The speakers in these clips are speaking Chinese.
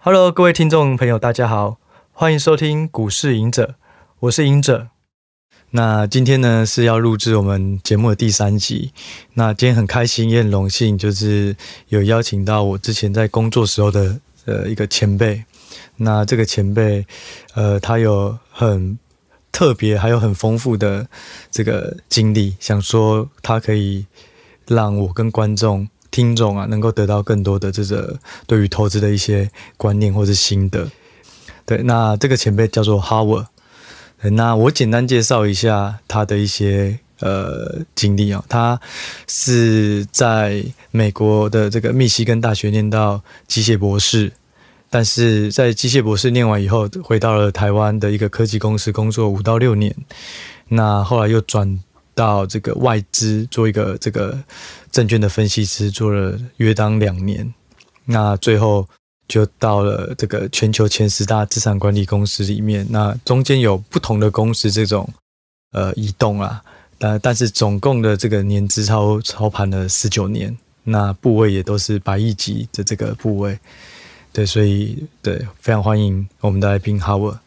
Hello，各位听众朋友，大家好，欢迎收听股市隐者，我是隐者。那今天呢是要录制我们节目的第三集。那今天很开心，也很荣幸，就是有邀请到我之前在工作时候的呃一个前辈。那这个前辈，呃，他有很特别，还有很丰富的这个经历，想说他可以让我跟观众。听众啊，能够得到更多的这个对于投资的一些观念或是心得。对，那这个前辈叫做 Howard。那我简单介绍一下他的一些呃经历啊，他是在美国的这个密西根大学念到机械博士，但是在机械博士念完以后，回到了台湾的一个科技公司工作五到六年。那后来又转到这个外资做一个这个。证券的分析师做了约当两年，那最后就到了这个全球前十大资产管理公司里面。那中间有不同的公司这种呃移动啊，但但是总共的这个年资操操盘了十九年，那部位也都是百亿级的这个部位。对，所以对，非常欢迎我们的来宾 Howard。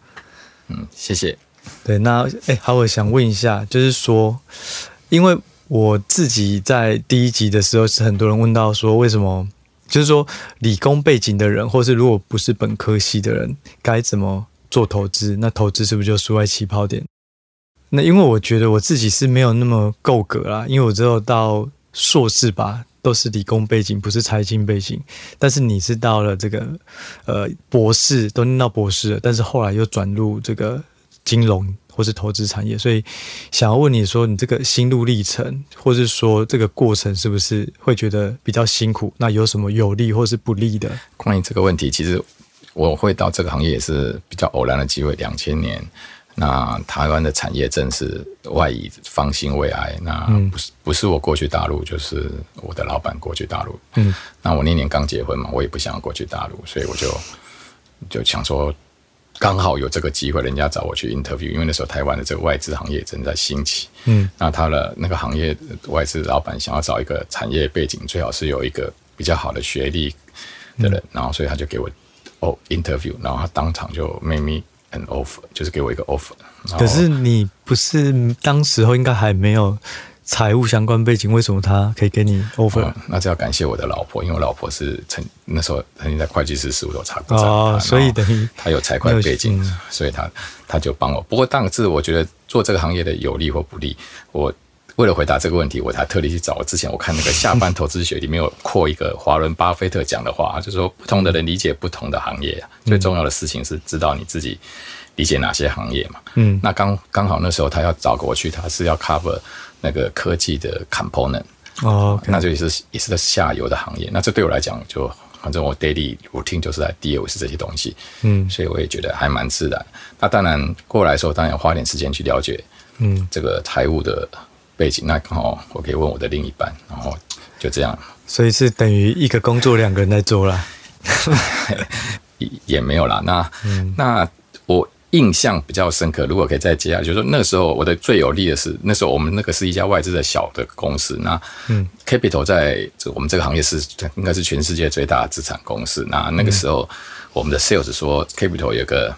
嗯，谢谢。对，那哎，Howard 想问一下，就是说，因为。我自己在第一集的时候，是很多人问到说，为什么就是说理工背景的人，或是如果不是本科系的人，该怎么做投资？那投资是不是就输在起跑点？那因为我觉得我自己是没有那么够格啦，因为我只有到硕士吧，都是理工背景，不是财经背景。但是你是到了这个呃博士，都念到博士了，但是后来又转入这个金融。或是投资产业，所以想要问你说，你这个心路历程，或是说这个过程，是不是会觉得比较辛苦？那有什么有利或是不利的？关于这个问题，其实我会到这个行业也是比较偶然的机会。两千年，那台湾的产业正是外移方兴未艾，那不是不是我过去大陆，就是我的老板过去大陆。嗯，那我那年刚结婚嘛，我也不想过去大陆，所以我就就想说。刚好有这个机会，人家找我去 interview，因为那时候台湾的这个外资行业正在兴起。嗯，那他的那个行业外资老板想要找一个产业背景，最好是有一个比较好的学历的人，嗯、然后所以他就给我哦 interview，然后他当场就 make me an offer，就是给我一个 offer。可是你不是当时候应该还没有。财务相关背景，为什么他可以给你 offer？、嗯、那就要感谢我的老婆，因为我老婆是曾那时候曾经在会计师事务所查过账，哦，所以等于他有财会背景，嗯、所以他他就帮我。不过当时我觉得做这个行业的有利或不利，我为了回答这个问题，我才特地去找。我之前我看那个下班投资学里面有扩一个华伦巴菲特讲的话，就是说不同的人理解不同的行业，最重要的事情是知道你自己理解哪些行业嘛。嗯，那刚刚好那时候他要找过去，他是要 cover。那个科技的 component，哦，okay. 那就也是也是在下游的行业。那这对我来讲，就反正我 daily routine 就是在 deal 是这些东西，嗯，所以我也觉得还蛮自然。那当然过来的时候，当然要花点时间去了解，嗯，这个财务的背景。嗯、那刚好我可以问我的另一半，然后就这样。所以是等于一个工作两个人在做啦，也没有啦。那、嗯、那我。印象比较深刻，如果可以再接下来，就是说那个时候我的最有利的是，那时候我们那个是一家外资的小的公司，那嗯，Capital 在这我们这个行业是应该是全世界最大的资产公司。那那个时候我们的 Sales 说 Capital 有个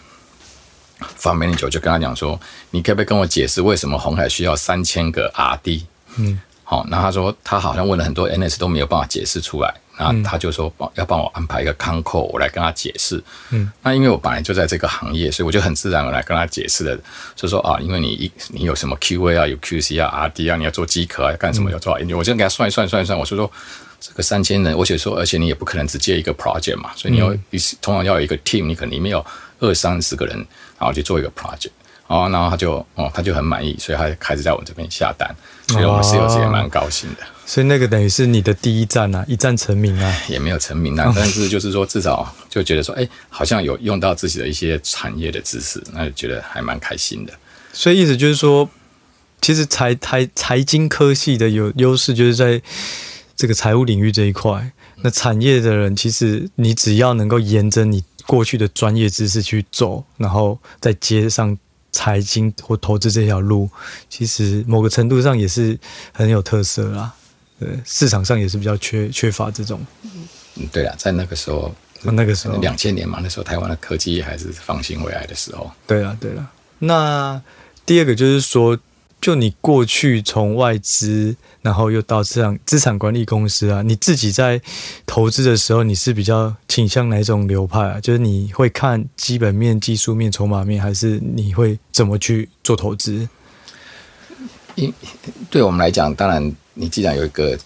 Fund Manager 就跟他讲说，你可不可以跟我解释为什么红海需要三千个 RD？嗯，好，那他说他好像问了很多 NS 都没有办法解释出来。那他就说帮要帮我安排一个 Concall，我来跟他解释。嗯，那因为我本来就在这个行业，所以我就很自然的来跟他解释了，就说啊，因为你一你有什么 QA 啊，有 QC 啊，RD 啊，你要做机壳啊，干什么要做研究，我就给他算一算算一算，我说说这个三千人，我且说而且你也不可能只接一个 project 嘛，所以你要一通常要有一个 team，你可能里面有二三十个人，然后去做一个 project。哦，然后他就哦，他就很满意，所以他开始在我们这边下单，所以我们 sales 也蛮高兴的。所以那个等于是你的第一站啊，一战成名啊，也没有成名啊，但是就是说至少就觉得说，哎，好像有用到自己的一些产业的知识，那就觉得还蛮开心的。所以意思就是说，其实财财财经科系的有优势，就是在这个财务领域这一块。那产业的人，其实你只要能够沿着你过去的专业知识去走，然后再接上。财经或投资这条路，其实某个程度上也是很有特色啦。对，市场上也是比较缺缺乏这种。嗯，对啊，在那个时候，那个时候两千年嘛，那时候台湾的科技还是放心未来的时候。对了，对了。那第二个就是说，就你过去从外资，然后又到这样资产管理公司啊，你自己在投资的时候，你是比较倾向哪种流派啊？就是你会看基本面、技术面、筹码面，还是你会怎么去做投资？因对我们来讲，当然你既然有一个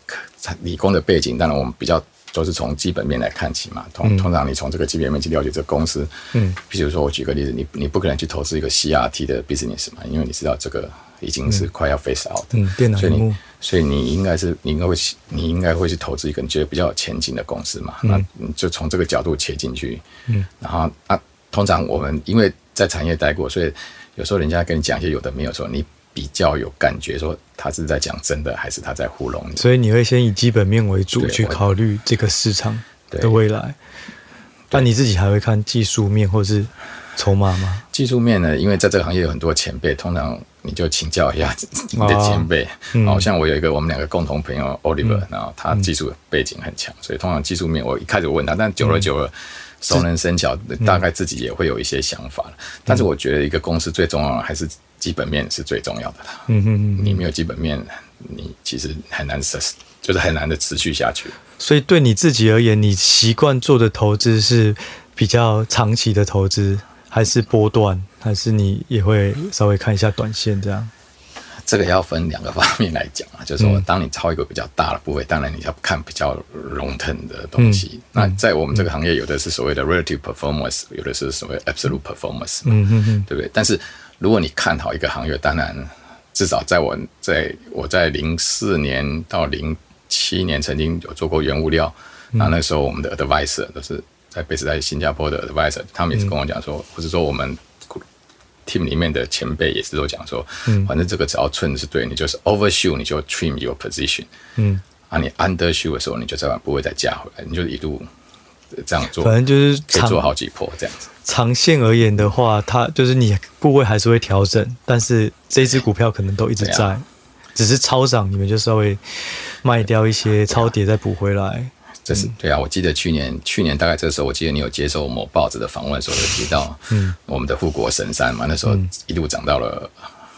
理工的背景，当然我们比较。都是从基本面来看起嘛，通通常你从这个基本面去了解这个公司，嗯，比如说我举个例子，你你不可能去投资一个 CRT 的 business 嘛，因为你知道这个已经是快要 face out 电脑，所以你所以你应该是你应该会你应该会去投资一个你觉得比较有前景的公司嘛，嗯、那你就从这个角度切进去，嗯，然后啊，通常我们因为在产业待过，所以有时候人家跟你讲一些有的没有说你。比较有感觉，说他是在讲真的，还是他在糊弄你？所以你会先以基本面为主去考虑这个市场的未来。那你自己还会看技术面或是筹码吗？技术面呢？因为在这个行业有很多前辈，通常你就请教一下你的前辈。好、哦嗯、像我有一个我们两个共同朋友 Oliver，、嗯、然后他技术背景很强，所以通常技术面我一开始问他，但久了久了。嗯熟能生巧，大概自己也会有一些想法、嗯、但是我觉得一个公司最重要的还是基本面是最重要的啦。嗯嗯嗯，你没有基本面，你其实很难就是很难的持续下去。所以对你自己而言，你习惯做的投资是比较长期的投资，还是波段，还是你也会稍微看一下短线这样？这个要分两个方面来讲啊，就是说，当你抄一个比较大的部位，当然你要看比较 long term 的东西。那在我们这个行业，有的是所谓的 relative performance，有的是所谓 absolute performance，嗯嗯嗯，对不对？但是如果你看好一个行业，当然至少在我在我在零四年到零七年曾经有做过原物料，那那时候我们的 advisor 都是在贝斯在新加坡的 advisor，他们也是跟我讲说，或者说我们。Team 里面的前辈也是都讲说，嗯，反正这个只要寸是对，你就是 overshoot 你就 trim your position，嗯，啊，你 undershoot 的时候，你就再把部位再加回来，你就一路这样做，反正就是可以做好几波这样子。长线而言的话，它就是你部位还是会调整，但是这只股票可能都一直在，啊、只是超涨，你们就稍微卖掉一些超跌再补回来。这是对啊，我记得去年去年大概这个时候，我记得你有接受某报纸的访问的时候，有提到，嗯，我们的护国神山嘛，那时候一路涨到了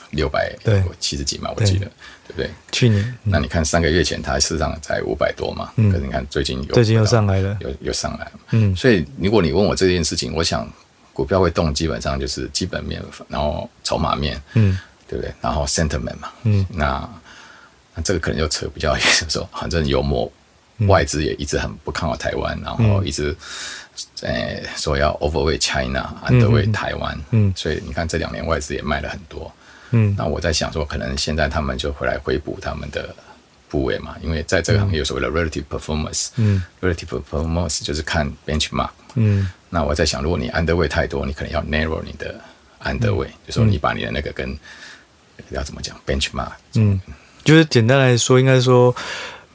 六百七十几嘛，我记得，对不对？去年，那你看三个月前它事实上才五百多嘛，嗯，可是你看最近有最近又上来了，又又上来了，嗯，所以如果你问我这件事情，我想股票会动，基本上就是基本面，然后筹码面，嗯，对不对？然后 sentiment 嘛，嗯，那那这个可能就扯比较远，就是说反正幽默。外资也一直很不看好台湾，然后一直呃说要 overweight China，underweight 台湾，嗯，所以你看这两年外资也卖了很多，嗯，那我在想说，可能现在他们就回来回补他们的部位嘛，因为在这个行业有所谓的 relative performance，嗯，relative performance 就是看 benchmark，嗯，那我在想，如果你 underweight 太多，你可能要 narrow 你的 underweight，就说你把你的那个跟要怎么讲 benchmark，嗯，就是简单来说，应该说。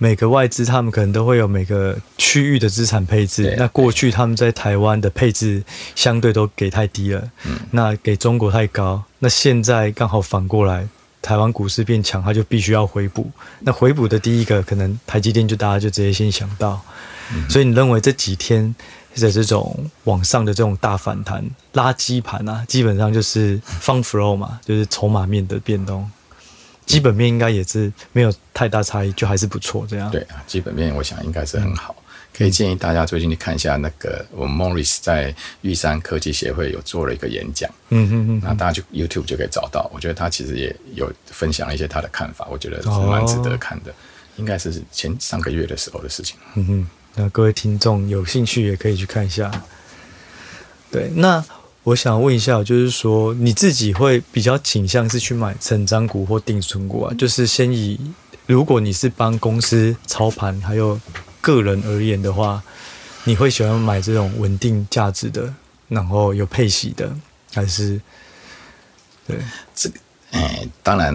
每个外资他们可能都会有每个区域的资产配置。那过去他们在台湾的配置相对都给太低了，那给中国太高。那现在刚好反过来，台湾股市变强，他就必须要回补。那回补的第一个可能台积电就大家就直接先想到。所以你认为这几天的这种往上的这种大反弹垃圾盘啊，基本上就是 fund flow 嘛，就是筹码面的变动。基本面应该也是没有太大差异，就还是不错这样。对啊，基本面我想应该是很好，嗯、可以建议大家最近去看一下那个我们 Morris 在玉山科技协会有做了一个演讲，嗯嗯嗯，那大家就 YouTube 就可以找到。我觉得他其实也有分享一些他的看法，我觉得是蛮值得看的。哦、应该是前上个月的时候的事情。嗯哼，那各位听众有兴趣也可以去看一下。对，那。我想问一下，就是说你自己会比较倾向是去买成长股或定存股啊？就是先以如果你是帮公司操盘，还有个人而言的话，你会喜欢买这种稳定价值的，然后有配息的，还是对这个？哎，当然，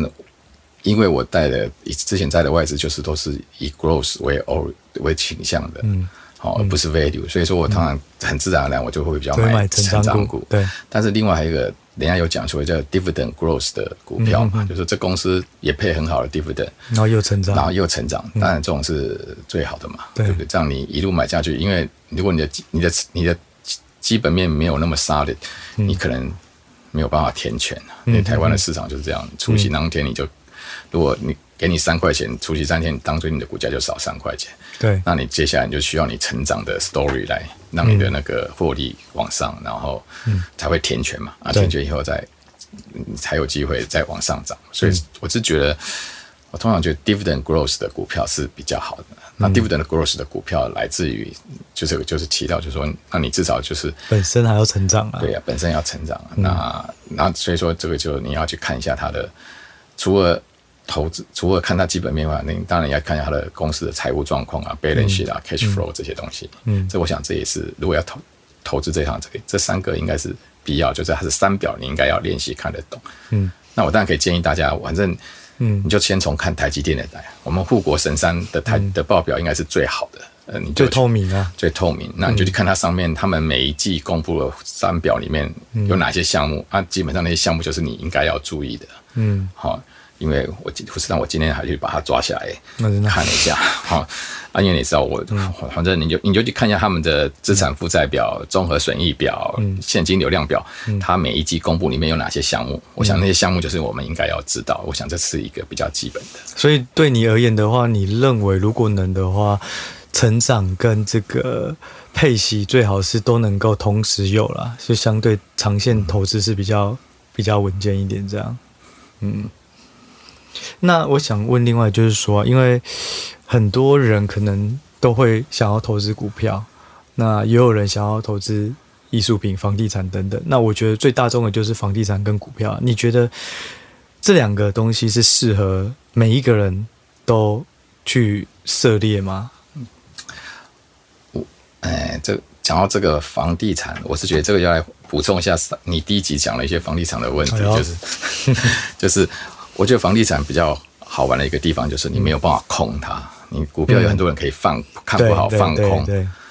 因为我带的之前带的外资就是都是以 growth 为欧为倾向的，嗯。好，而不是 value，所以说我通常很自然而然我就会比较买成长股。对，但是另外还有一个人家有讲说叫 dividend growth 的股票嘛，嗯、就是这公司也配很好的 dividend，然后又成长，然后又成长，当然这种是最好的嘛，嗯、对不对？这样你一路买下去，因为如果你的你的你的基本面没有那么 solid，嗯、你可能没有办法填全，因为台湾的市场就是这样，除夕当天你就，如果你给你三块钱，除息三天，当中你的股价就少三块钱，对，那你接下来你就需要你成长的 story 来让你的那个获利往上，然后才会填权嘛，啊，填权以后再才有机会再往上涨，所以我是觉得，我通常觉得 dividend growth 的股票是比较好的。那 dividend growth 的股票来自于就是就是提到就是说，那你至少就是本身还要成长啊，对呀，本身要成长。那那所以说这个就你要去看一下它的，除了投资，除了看它基本面外，那你当然也要看一下它的公司的财务状况啊，balance sheet 啊，cash flow 这些东西。嗯，这我想这也是如果要投投资这行这个这三个应该是必要，就是它是三表你应该要练习看得懂。嗯，那我当然可以建议大家，反正。嗯，你就先从看台积电的来，我们护国神山的台的报表应该是最好的，呃，你最透明啊，最透明。那你就去看它上面，他们每一季公布的三表里面有哪些项目啊？基本上那些项目就是你应该要注意的。嗯，好。因为我今不是让我今天还去把它抓下来看了一下，好，啊，因为你知道我，反正你就你就去看一下他们的资产负债表、综合损益表、现金流量表，它每一季公布里面有哪些项目？我想那些项目就是我们应该要知道。我想这是一个比较基本的。所以对你而言的话，你认为如果能的话，成长跟这个配息最好是都能够同时有啦，就相对长线投资是比较比较稳健一点，这样，嗯。那我想问，另外就是说，因为很多人可能都会想要投资股票，那也有人想要投资艺术品、房地产等等。那我觉得最大众的就是房地产跟股票。你觉得这两个东西是适合每一个人都去涉猎吗？我，哎，这讲到这个房地产，我是觉得这个要来补充一下，你第一集讲了一些房地产的问题，就是、就是。我觉得房地产比较好玩的一个地方，就是你没有办法空它。你股票有很多人可以放，看不好放空，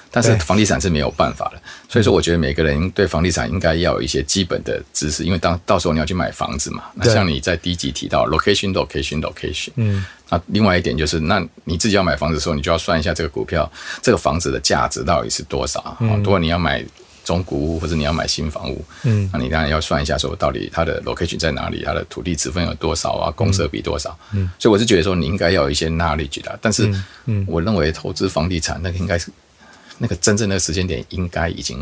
但是房地产是没有办法的。所以说，我觉得每个人对房地产应该要有一些基本的知识，因为当到时候你要去买房子嘛。那像你在第一集提到 location，location，location。嗯。那另外一点就是，那你自己要买房子的时候，你就要算一下这个股票这个房子的价值到底是多少。如果你要买。中古屋或者你要买新房屋，嗯，那你当然要算一下，说到底它的 location 在哪里，它的土地持分有多少啊，公设比多少，嗯，所以我是觉得说你应该要有一些 knowledge 的，但是，嗯，我认为投资房地产那个应该是那个真正的时间点应该已经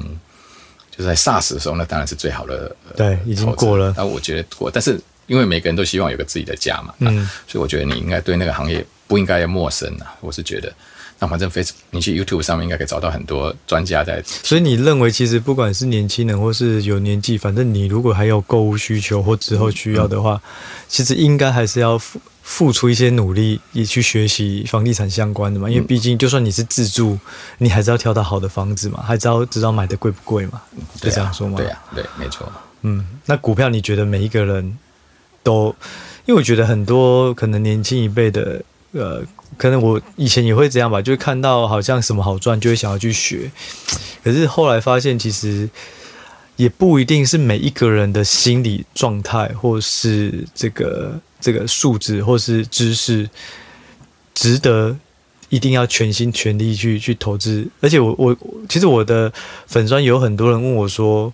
就是在 SARS 的时候，那当然是最好的，对，已经过了。那我觉得过，但是因为每个人都希望有个自己的家嘛，嗯，所以我觉得你应该对那个行业不应该要陌生啊，我是觉得。那反正 Facebook，你去 YouTube 上面应该可以找到很多专家在。所以你认为，其实不管是年轻人或是有年纪，反正你如果还有购物需求或之后需要的话，其实应该还是要付付出一些努力，也去学习房地产相关的嘛。因为毕竟，就算你是自住，你还是要挑到好的房子嘛，还知道知道买的贵不贵嘛。就这样说嘛。对呀、啊，对，没错。嗯，那股票你觉得每一个人都，因为我觉得很多可能年轻一辈的。呃，可能我以前也会这样吧，就是看到好像什么好赚，就会想要去学。可是后来发现，其实也不一定是每一个人的心理状态，或是这个这个素质，或是知识，值得一定要全心全力去去投资。而且我我其实我的粉专有很多人问我说，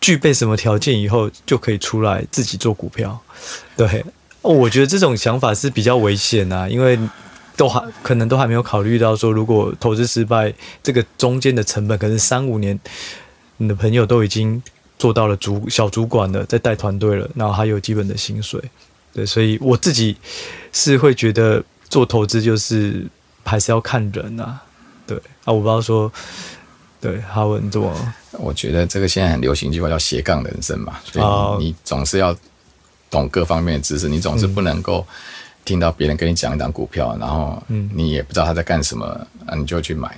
具备什么条件以后就可以出来自己做股票？对。哦，我觉得这种想法是比较危险啊，因为都还可能都还没有考虑到说，如果投资失败，这个中间的成本可能三五年，你的朋友都已经做到了主小主管了，在带团队了，然后还有基本的薪水，对，所以我自己是会觉得做投资就是还是要看人啊，对啊，我不知道说，对，哈文怎么？我觉得这个现在很流行一句话叫斜杠人生嘛，所以你总是要。懂各方面的知识，你总是不能够听到别人跟你讲一档股票，然后你也不知道他在干什么，啊，你就去买。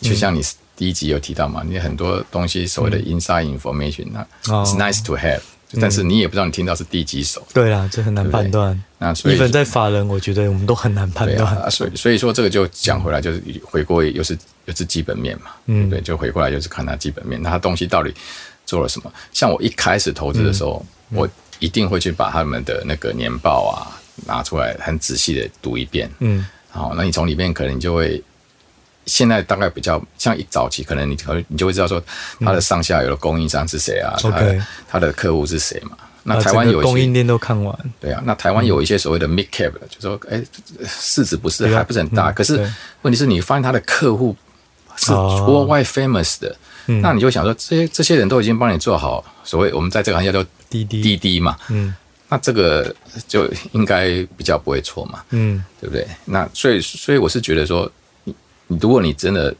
就像你第一集有提到嘛，你很多东西所谓的 inside information，那 it's nice to have，但是你也不知道你听到是第几手。对啦，这很难判断。那所以，一般在法人，我觉得我们都很难判断。啊，所以所以说这个就讲回来，就是回过又是又是基本面嘛。嗯，对，就回过来就是看它基本面，那它东西到底做了什么？像我一开始投资的时候，我一定会去把他们的那个年报啊拿出来，很仔细的读一遍。嗯，好，那你从里面可能你就会。现在大概比较像一早期，可能你可能你就会知道说，它的上下游的供应商是谁啊？他的他的客户是谁嘛？那台湾有供应链都看完，对啊。那台湾有一些所谓的 mid cap 的，就说哎，市值不是还不是很大，可是问题是你发现他的客户是 worldwide famous 的，那你就想说，这些这些人都已经帮你做好所谓我们在这个行业叫滴滴。滴滴嘛，嗯，那这个就应该比较不会错嘛，嗯，对不对？那所以所以我是觉得说。你如果你真的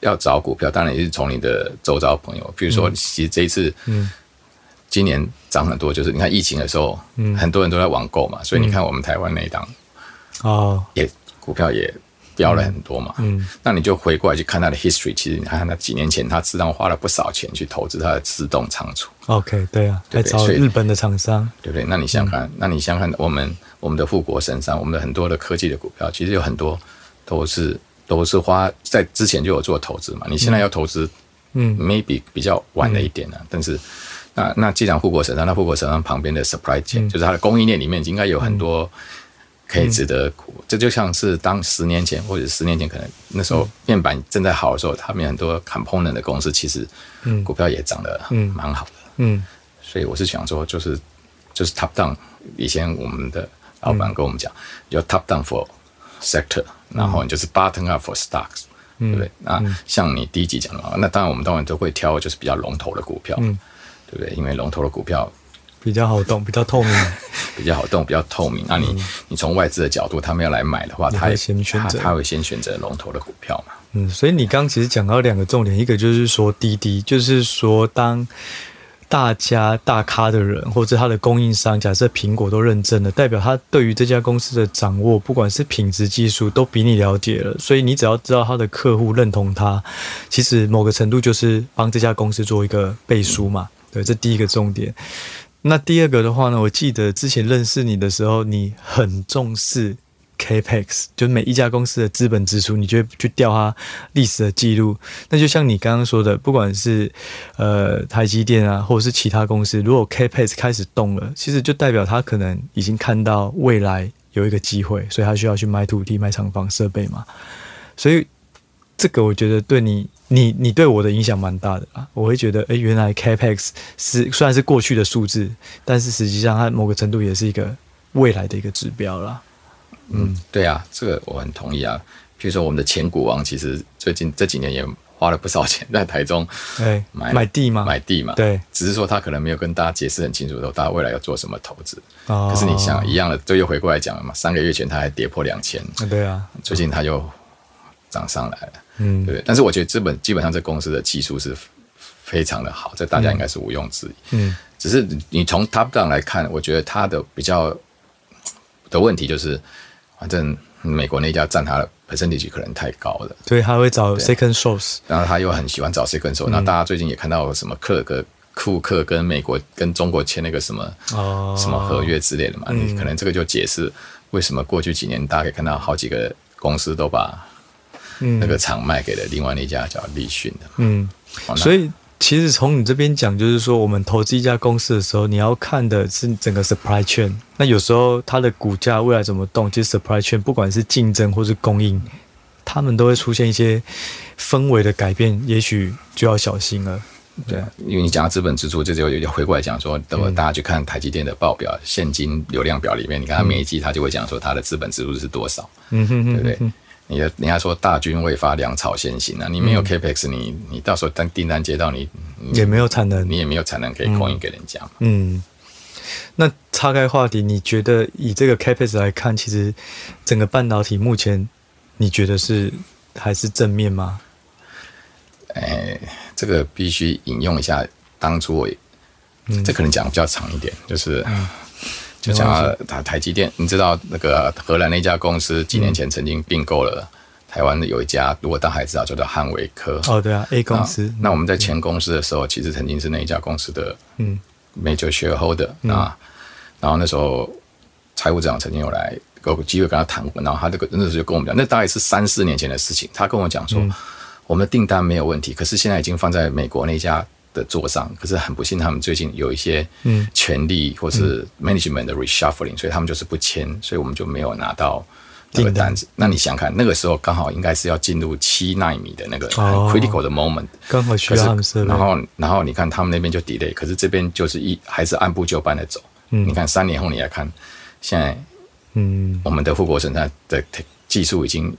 要找股票，当然也是从你的周遭朋友，比如说，其实这一次，嗯，今年涨很多，就是你看疫情的时候，嗯，很多人都在网购嘛，所以你看我们台湾那一档，哦，也股票也飙了很多嘛，嗯，那你就回过来去看它的 history，其实你看它几年前，它实际上花了不少钱去投资它的自动仓储，OK，对啊，来找日本的厂商，对不对？那你想想看，那你想想看，我们我们的富国神山，我们的很多的科技的股票，其实有很多都是。都是花在之前就有做投资嘛，你现在要投资，嗯，maybe 比较晚了一点呢。嗯、但是，那那既然护国神山，那护国神山旁边的 supply chain，、嗯、就是它的供应链里面应该有很多可以值得股。嗯、这就像是当十年前或者十年前，可能那时候面板正在好的时候，他们很多 component 的公司其实股票也涨得蛮好的。嗯，所以我是想说，就是就是 top down。以前我们的老板跟我们讲，叫 top down for sector。然后你就是 button up for stocks，、嗯、对不对？那像你第一集讲的话，那当然我们当然都会挑就是比较龙头的股票，嗯、对不对？因为龙头的股票比较好动，比较透明，比较好动，比较透明。那你、嗯、你从外资的角度，他们要来买的话，他会先选择他，他会先选择龙头的股票嘛。嗯，所以你刚刚其实讲到两个重点，一个就是说滴滴，就是说当。大家大咖的人，或者他的供应商，假设苹果都认证了，代表他对于这家公司的掌握，不管是品质、技术，都比你了解了。所以你只要知道他的客户认同他，其实某个程度就是帮这家公司做一个背书嘛。对，这第一个重点。那第二个的话呢，我记得之前认识你的时候，你很重视。Capex 就每一家公司的资本支出，你就会去调它历史的记录。那就像你刚刚说的，不管是呃台积电啊，或者是其他公司，如果 Capex 开始动了，其实就代表他可能已经看到未来有一个机会，所以他需要去买土地、买厂房、设备嘛。所以这个我觉得对你、你、你对我的影响蛮大的啊。我会觉得，诶，原来 Capex 是虽然是过去的数字，但是实际上它某个程度也是一个未来的一个指标啦。嗯，对啊，这个我很同意啊。譬如说，我们的前股王其实最近这几年也花了不少钱在台中买买地嘛，买地嘛。对，只是说他可能没有跟大家解释很清楚，说大家未来要做什么投资。可是你想一样的，就又回过来讲了嘛。三个月前他还跌破两千，对啊，最近他又涨上来了，嗯，对。但是我觉得资本基本上这公司的技术是非常的好，这大家应该是毋庸置疑。嗯，只是你从 top down 来看，我觉得他的比较的问题就是。反正美国那家占他的 percentage 可能太高了，对他会找 second source，然后他又很喜欢找 second source。那、嗯、大家最近也看到什么克格库克跟美国跟中国签那个什么、哦、什么合约之类的嘛？嗯、你可能这个就解释为什么过去几年大家可以看到好几个公司都把那个厂卖给了另外那家叫立讯的。嗯，所以。其实从你这边讲，就是说我们投资一家公司的时候，你要看的是整个 supply chain。那有时候它的股价未来怎么动，其实 supply chain 不管是竞争或是供应，他们都会出现一些氛围的改变，也许就要小心了。对，因为你讲到资本支出，这就有回过来讲说，等会大家去看台积电的报表、嗯、现金流量表里面，你看它每一季它就会讲说它的资本支出是多少，嗯哼哼，对不对？你的人家说大军未发，粮草先行啊！你没有 capex，你你到时候当订单接到你，也没有产能，你也没有产能可以供应给人家。嗯，那岔开话题，你觉得以这个 capex 来看，其实整个半导体目前你觉得是还是正面吗？哎、欸，这个必须引用一下当初我，嗯、这可能讲比较长一点，就是。嗯就讲台台积电，你知道那个荷兰那家公司几年前曾经并购了台湾的有一家，如果大家还知道，叫做汉维科。哦，对啊，A 公司。那我们在前公司的时候，其实曾经是那一家公司的嗯 major shareholder、嗯、啊，然后那时候财务长曾经有来有机会跟他谈过，然后他这个那时候就跟我们讲，那大概是三四年前的事情。他跟我讲说，嗯、我们的订单没有问题，可是现在已经放在美国那家的桌上，可是很不幸，他们最近有一些嗯权利或是 management 的 reshuffling，、嗯、所以他们就是不签，所以我们就没有拿到。这个单子，那你想看那个时候刚好应该是要进入七纳米的那个很 critical 的 moment，刚、哦、好需要他们设。然后，然后你看他们那边就 delay，可是这边就是一还是按部就班的走。嗯，你看三年后你来看，现在，嗯，我们的富国神山的技术已经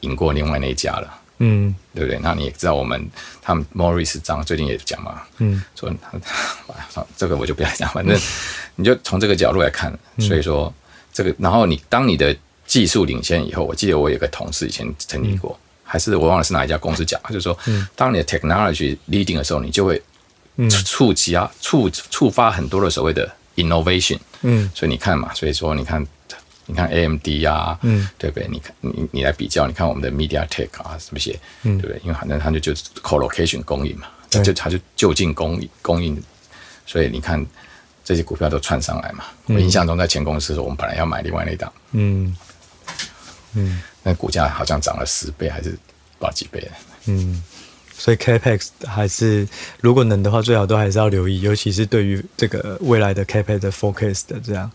赢过另外那一家了。嗯，对不对？那你也知道我们他们 Morris 张最近也讲嘛，嗯，说 他这个我就不要讲，反正 你就从这个角度来看。所以说这个，然后你当你的。技术领先以后，我记得我有个同事以前曾经过，嗯、还是我忘了是哪一家公司讲，他就说，嗯、当你的 technology leading 的时候，你就会触及啊触触发很多的所谓的 innovation，嗯，所以你看嘛，所以说你看，你看 AMD 啊，嗯，对不对？你看你你来比较，你看我们的 MediaTek 啊，什么些，嗯，对不对？因为反正它就就 co-location 供应嘛，它就它就就近供应供应，所以你看这些股票都窜上来嘛。我印象中在前公司的时候，我们本来要买另外那档，嗯。嗯，那股价好像涨了十倍，还是多少几倍？嗯，所以 Capex 还是如果能的话，最好都还是要留意，尤其是对于这个未来的 Capex 的 focus 的这样。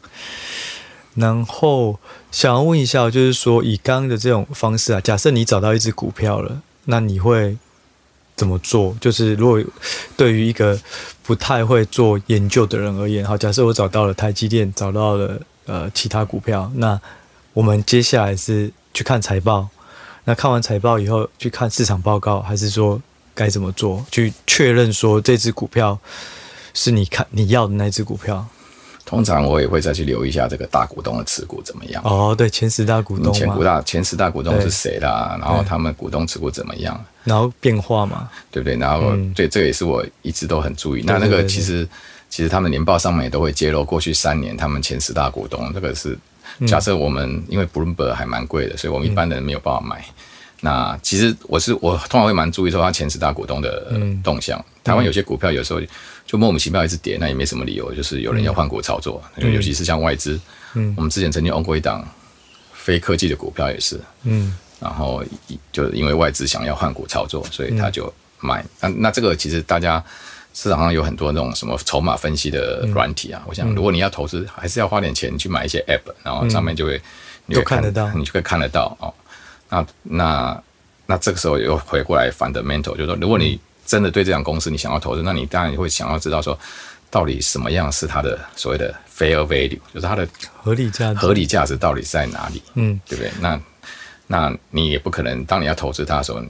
然后想要问一下，就是说以刚刚的这种方式啊，假设你找到一只股票了，那你会怎么做？就是如果对于一个不太会做研究的人而言，好，假设我找到了台积电，找到了呃其他股票，那我们接下来是去看财报，那看完财报以后去看市场报告，还是说该怎么做？去确认说这只股票是你看你要的那只股票。通常我也会再去留意一下这个大股东的持股怎么样。哦，对，前十大股东，前股大前十大股东是谁啦？然后他们股东持股怎么样？然后变化嘛，对不对？然后、嗯、对，这个也是我一直都很注意。那那个其实其实他们年报上面也都会揭露过去三年他们前十大股东，这个是。假设我们因为 Bloomberg 还蛮贵的，所以我们一般人没有办法买。那其实我是我通常会蛮注意说他前十大股东的动向。台湾有些股票有时候就莫名其妙一直跌，那也没什么理由，就是有人要换股操作。尤其是像外资，我们之前曾经 own 过一档非科技的股票也是，然后就因为外资想要换股操作，所以他就买。那那这个其实大家。市场上有很多那种什么筹码分析的软体啊，嗯、我想如果你要投资，还是要花点钱去买一些 app，然后上面就会，你会看，看得到，你就可以看得到哦。那那那这个时候又回过来 fundamental，就是说，如果你真的对这家公司你想要投资，那你当然会想要知道说，到底什么样是它的所谓的 fair value，就是它的合理价值，合理价值到底在哪里？嗯，对不对？那那你也不可能，当你要投资它的时候。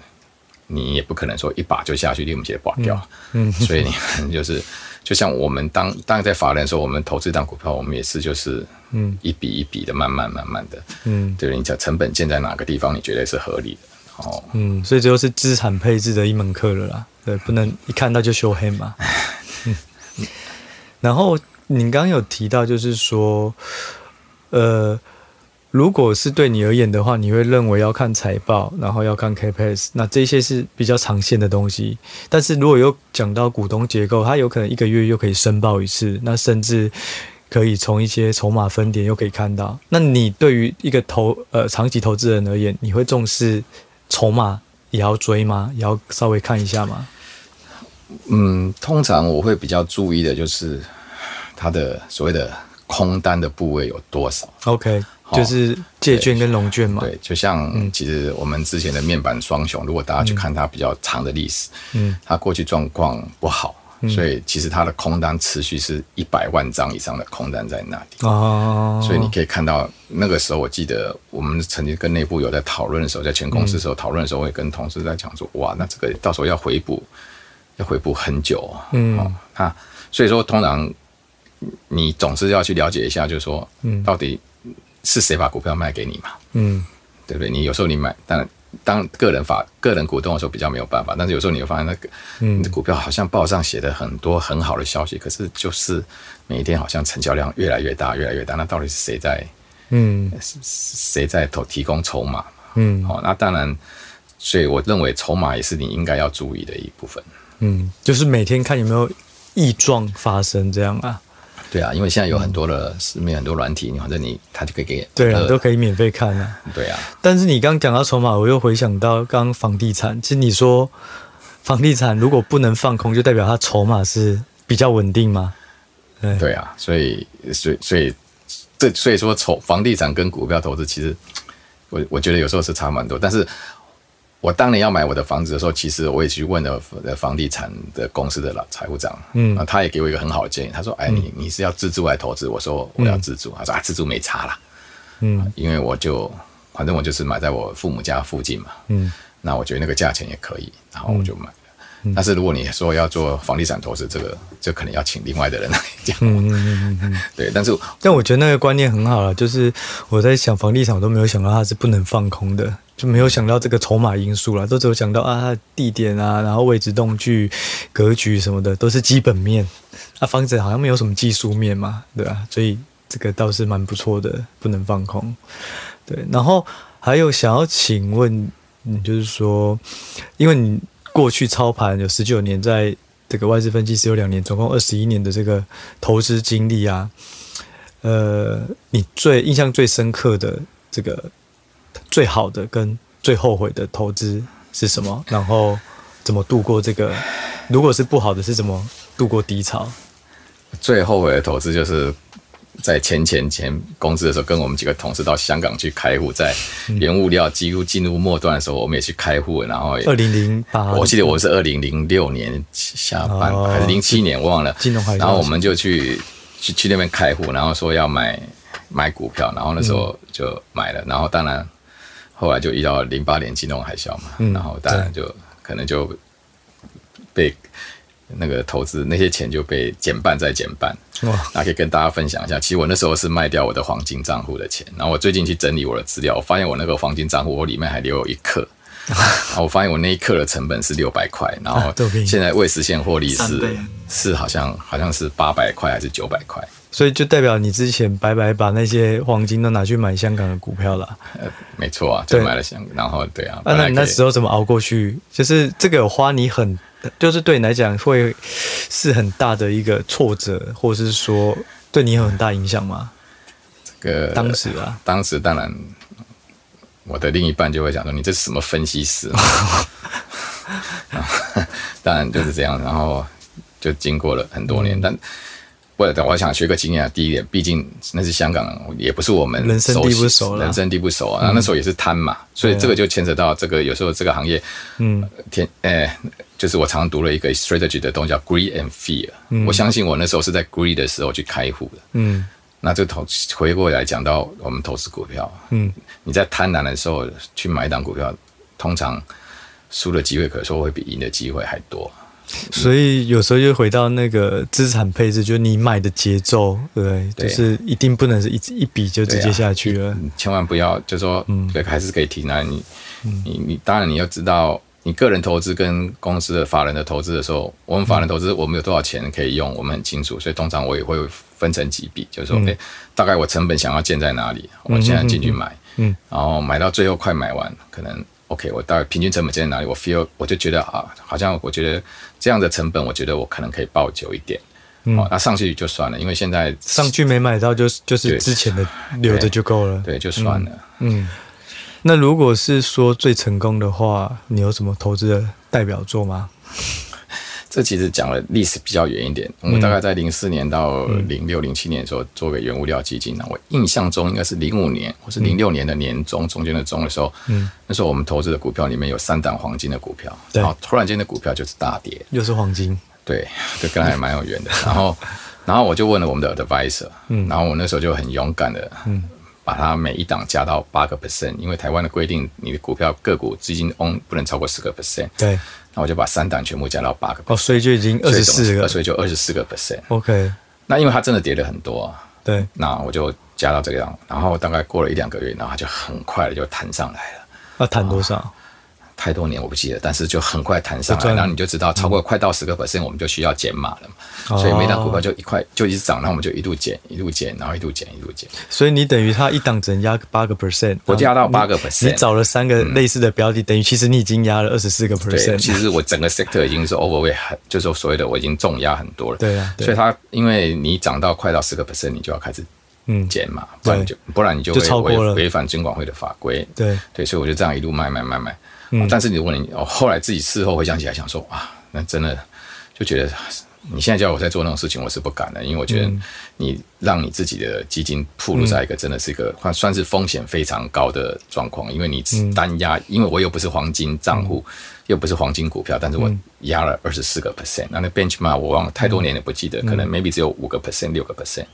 你也不可能说一把就下去，立马就挂掉。嗯，所以你们就是，就像我们当当在法人的时候，我们投资一档股票，我们也是就是，嗯，一笔一笔的，慢慢慢慢的，嗯，对，你讲成本建在哪个地方，你觉得是合理的，哦，嗯，所以这就是资产配置的一门课了啦，对，不能一看到就 show 黑嘛。嗯，然后你刚刚有提到，就是说，呃。如果是对你而言的话，你会认为要看财报，然后要看 CapEx，那这些是比较长线的东西。但是如果又讲到股东结构，它有可能一个月又可以申报一次，那甚至可以从一些筹码分点又可以看到。那你对于一个投呃长期投资人而言，你会重视筹码也要追吗？也要稍微看一下吗？嗯，通常我会比较注意的就是它的所谓的空单的部位有多少。OK。就是借券跟融券嘛，对，就像其实我们之前的面板双雄，如果大家去看它比较长的历史，嗯，它过去状况不好，所以其实它的空单持续是一百万张以上的空单在那里哦，所以你可以看到那个时候，我记得我们曾经跟内部有在讨论的时候，在全公司的时候讨论的时候，我也跟同事在讲说，哇，那这个到时候要回补，要回补很久，嗯。啊，所以说通常你总是要去了解一下，就是说，嗯，到底。是谁把股票卖给你嘛？嗯，对不对？你有时候你买，当然当个人法个人股东的时候比较没有办法，但是有时候你会发现那个，嗯，股票好像报上写的很多很好的消息，可是就是每一天好像成交量越来越大，越来越大。那到底是谁在？嗯，谁在投提供筹码？嗯，好，那当然，所以我认为筹码也是你应该要注意的一部分。嗯，就是每天看有没有异状发生这样啊？对啊，因为现在有很多的市面很多软体，你反正你他就可以给对啊，都可以免费看啊。对啊，但是你刚讲到筹码，我又回想到刚房地产，其实你说房地产如果不能放空，就代表它筹码是比较稳定吗？对对啊，所以所以所以这所以说，筹房地产跟股票投资，其实我我觉得有时候是差蛮多，但是。我当年要买我的房子的时候，其实我也去问了房地产的公司的老财务长，嗯，他也给我一个很好的建议，他说：“哎，你你是要自住还是投资？”我说：“我要自住。”他说：“啊，自住没差啦，嗯，因为我就反正我就是买在我父母家附近嘛，嗯，那我觉得那个价钱也可以，然后我就买了。但是如果你说要做房地产投资，这个就可能要请另外的人来讲，嗯嗯嗯，对。但是但我觉得那个观念很好了，就是我在想房地产，我都没有想到它是不能放空的。就没有想到这个筹码因素了，都只有想到啊，地点啊，然后位置、动距、格局什么的，都是基本面。那、房子好像没有什么技术面嘛，对吧、所以这个倒是蛮不错的，不能放空。对，然后还有想要请问，你，就是说，因为你过去操盘有十九年，在这个外资分析师有两年，总共二十一年的这个投资经历啊，呃，你最印象最深刻的这个。最好的跟最后悔的投资是什么？然后怎么度过这个？如果是不好的，是怎么度过低潮？最后悔的投资就是在前前前公司的时候，跟我们几个同事到香港去开户，在原物料几乎进入末端的时候，我们也去开户。然后二零零八，我记得我是二零零六年下半、哦、还是零七年，忘了。金融海。然后我们就去去去那边开户，然后说要买买股票，然后那时候就买了，然后当然。后来就遇到零八年金融海啸嘛，嗯、然后当然就可能就被那个投资那些钱就被减半再减半。哇！那可以跟大家分享一下，其实我那时候是卖掉我的黄金账户的钱，然后我最近去整理我的资料，我发现我那个黄金账户我里面还留有一克，然 后我发现我那一刻的成本是六百块，然后现在未实现获利是是好像好像是八百块还是九百块。所以就代表你之前白白把那些黄金都拿去买香港的股票了。呃，没错啊，就买了香港，然后对啊。啊，那你那时候怎么熬过去？就是这个有花你很，就是对你来讲会是很大的一个挫折，或者是说对你有很大影响吗？这个当时啊，当时当然，我的另一半就会想说：“你这是什么分析师？” 当然就是这样，然后就经过了很多年，嗯、但。不，我想学个经验啊。第一点，毕竟那是香港，也不是我们人生地不熟，人生地不熟啊。嗯、那时候也是贪嘛，所以这个就牵扯到这个。有时候这个行业，嗯，天，哎，就是我常读了一个 strategy 的东西叫 greed and fear。嗯、我相信我那时候是在 greed 的时候去开户的。嗯，那这投回过来讲到我们投资股票，嗯，你在贪婪的时候去买一档股票，通常输的机会可说会比赢的机会还多。所以有时候又回到那个资产配置，就是你买的节奏，对不对？对，就是一定不能是一一笔就直接下去了，啊、千万不要就说，嗯，对，还是可以提那你，嗯、你你当然你要知道，你个人投资跟公司的法人的投资的时候，我们法人投资我们有多少钱可以用，我们很清楚，所以通常我也会分成几笔，就是说，哎、嗯，大概我成本想要建在哪里，我现在进去买，嗯，嗯，然后买到最后快买完，可能。OK，我大概平均成本建在哪里？我 feel 我就觉得啊，好像我觉得这样的成本，我觉得我可能可以抱久一点。嗯，那上去就算了，因为现在上去没买到，就就是之前的留着就够了对。对，就算了嗯。嗯，那如果是说最成功的话，你有什么投资的代表作吗？这其实讲了历史比较远一点，我们大概在零四年到零六零七年的时候做个原物料基金，呢我印象中应该是零五年或是零六年的年中中间的中的时候，嗯，那时候我们投资的股票里面有三档黄金的股票，然后突然间的股票就是大跌，又是黄金，对，就跟它还蛮有缘的。然后，然后我就问了我们的 advisor，嗯，然后我那时候就很勇敢的，嗯，把它每一档加到八个 percent，因为台湾的规定，你的股票个股基金 own 不能超过十个 percent，对。那我就把三档全部加到八个，哦，所以就已经二十四个，所以就二十四个 percent。OK，那因为它真的跌了很多，啊，对，那我就加到这个样，然后大概过了一两个月，然后它就很快的就弹上来了。要弹多少？太多年我不记得，但是就很快弹上来，然后你就知道超过快到十个 percent，我们就需要减码了所以每档股票就一块就一直涨，然后我们就一路减，一路减，然后一路减，一路减。所以你等于它一档只能压八个 percent，我压到八个 percent。你找了三个类似的标的，嗯、等于其实你已经压了二十四个 percent。其实我整个 sector 已经是 overweight，就是所谓的我已经重压很多了。对啊，对所以它因为你涨到快到十个 percent，你就要开始。嗯，减嘛，不然就不然你就会违违反金管会的法规。对对，所以我就这样一路卖卖卖卖。嗯，但是你问你，我后来自己事后回想起来，想说啊，那真的就觉得你现在叫我在做那种事情，我是不敢的，因为我觉得你让你自己的基金暴露在一个真的是一个算算是风险非常高的状况，因为你单压，因为我又不是黄金账户，又不是黄金股票，但是我压了二十四个 percent，那那 benchmark 我忘了太多年了不记得，可能 maybe 只有五个 percent 六个 percent。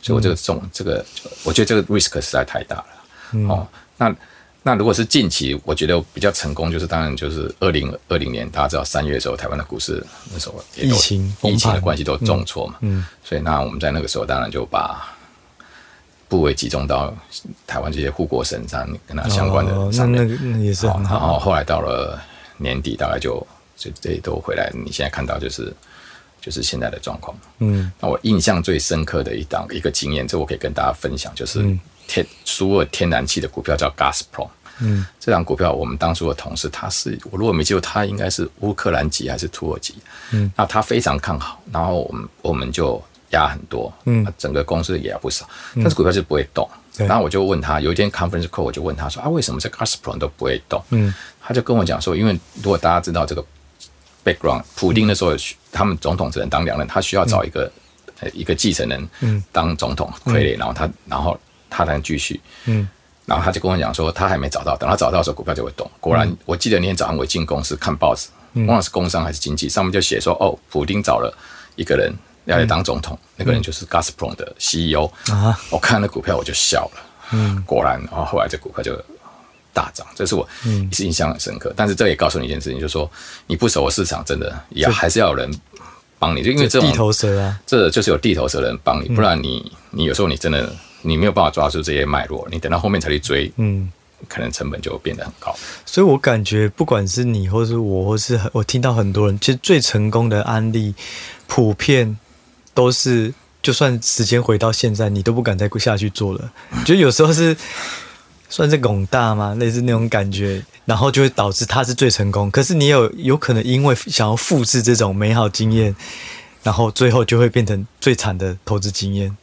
所以，我这个重这个，我觉得这个 risk 实在太大了。嗯、哦，那那如果是近期，我觉得比较成功，就是当然就是二零二零年，大家知道三月的时候，台湾的股市那时候疫情疫情的关系都重挫嘛。嗯。嗯，所以，那我们在那个时候，当然就把部位集中到台湾这些护国神山跟它相关的上面。哦、那那也是。然后后来到了年底，大概就这这都回来。你现在看到就是。就是现在的状况。嗯，那我印象最深刻的一档一个经验，这我可以跟大家分享，就是天苏俄天然气的股票叫 Gasprom。嗯，这档股票我们当初的同事，他是我如果没记错，他应该是乌克兰籍还是土耳其？嗯，那他非常看好，然后我们我们就压很多，嗯，整个公司也压不少，但是股票是不会动。然后我就问他，有一天 conference call，我就问他说啊，为什么这 Gasprom 都不会动？嗯，他就跟我讲说，因为如果大家知道这个。background，普丁的时候，他们总统只能当两任，他需要找一个呃一个继承人当总统傀儡，然后他然后他才能继续，嗯，然后他就跟我讲说他还没找到，等他找到的时候股票就会动。果然，我记得那天早上我进公司看报纸，忘了是工商还是经济，上面就写说哦，普丁找了一个人要来当总统，那个人就是 Gasprom 的 CEO 啊。我看那股票我就笑了，嗯，果然，然后后来这股票就。大涨，这是我一直印象很深刻。嗯、但是这也告诉你一件事情，就是说你不熟的市场，真的也还是要有人帮你，就因为这种地头蛇啊，这就是有地头蛇的人帮你，不然你你有时候你真的你没有办法抓住这些脉络，你等到后面才去追，嗯，可能成本就变得很高。所以我感觉，不管是你，或是我，或是我听到很多人，其实最成功的案例，普遍都是，就算时间回到现在，你都不敢再下去做了。就有时候是。算是拱大吗？类似那种感觉，然后就会导致他是最成功。可是你有有可能因为想要复制这种美好经验，然后最后就会变成最惨的投资经验。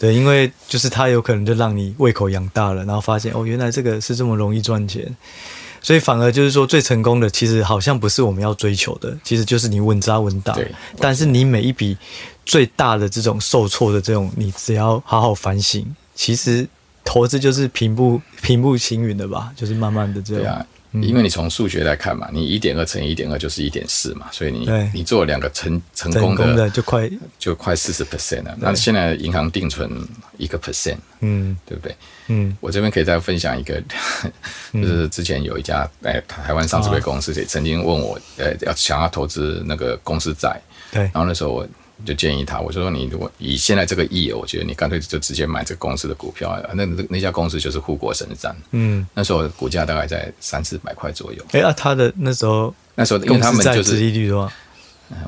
对，因为就是他有可能就让你胃口养大了，然后发现哦，原来这个是这么容易赚钱。所以反而就是说，最成功的其实好像不是我们要追求的，其实就是你稳扎稳打。对，但是你每一笔最大的这种受挫的这种，你只要好好反省，其实。投资就是平步平步青云的吧，就是慢慢的这样。对啊，因为你从数学来看嘛，你一点二乘以一点二就是一点四嘛，所以你你做两个成成功的，的就快就快四十 percent 了。那现在银行定存一个 percent，嗯，对不对？嗯，我这边可以再分享一个，就是之前有一家哎台湾上市柜公司也曾经问我，呃，要想要投资那个公司债，对，然后那时候我。就建议他，我就说你如果以现在这个亿，我觉得你干脆就直接买这个公司的股票啊。那那那家公司就是护国神山，嗯，那时候股价大概在三四百块左右。哎、欸、啊，他的那时候那时候因为他们就是利率的话，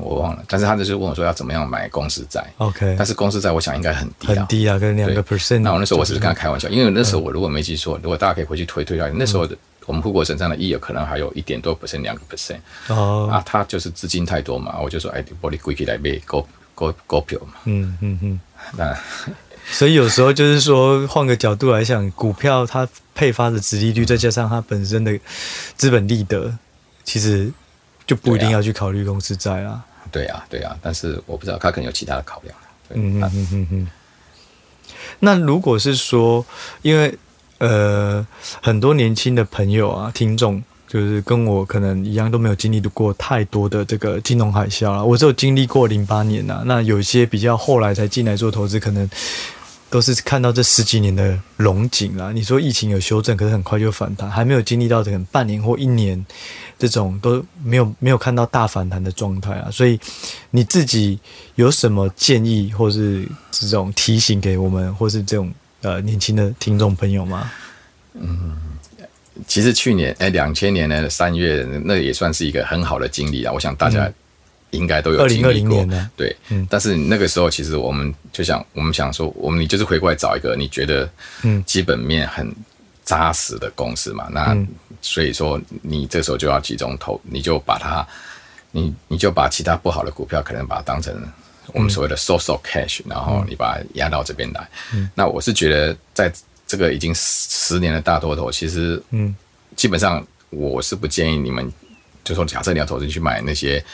我忘了，但是他就是问我说要怎么样买公司债。OK，但是公司债我想应该很低，很低啊，跟两个 percent。那我那时候我只是跟他开玩笑，因为那时候我如果没记错，如果大家可以回去推推下，那时候的。我们护国神山的亿有可能还有一点多 percent，两个 percent 哦，啊，他就是资金太多嘛，我就说，哎，玻璃贵起来买股股股票嘛，嗯嗯嗯，那 所以有时候就是说，换个角度来想，股票它配发的值利率，再加上它本身的资本利得，其实就不一定要去考虑公司债啊。对啊，对啊，但是我不知道他可能有其他的考量。嗯嗯嗯嗯嗯。那如果是说，因为。呃，很多年轻的朋友啊，听众就是跟我可能一样，都没有经历过太多的这个金融海啸啊。我只有经历过零八年呐、那有些比较后来才进来做投资，可能都是看到这十几年的龙景啦。你说疫情有修正，可是很快就反弹，还没有经历到可能半年或一年这种都没有没有看到大反弹的状态啊。所以你自己有什么建议，或是这种提醒给我们，或是这种？呃，年轻的听众朋友吗？嗯，其实去年哎，两千年的三月，那也算是一个很好的经历啊。我想大家应该都有经历过。对，嗯。但是那个时候，其实我们就想，我们想说，我们你就是回过来找一个你觉得嗯基本面很扎实的公司嘛。那所以说，你这时候就要集中投，你就把它，你你就把其他不好的股票，可能把它当成我们所谓的 source of cash，然后你把它压到这边来。嗯。那我是觉得在。这个已经十年的大多头，其实，嗯，基本上我是不建议你们，就说假设你要投资去买那些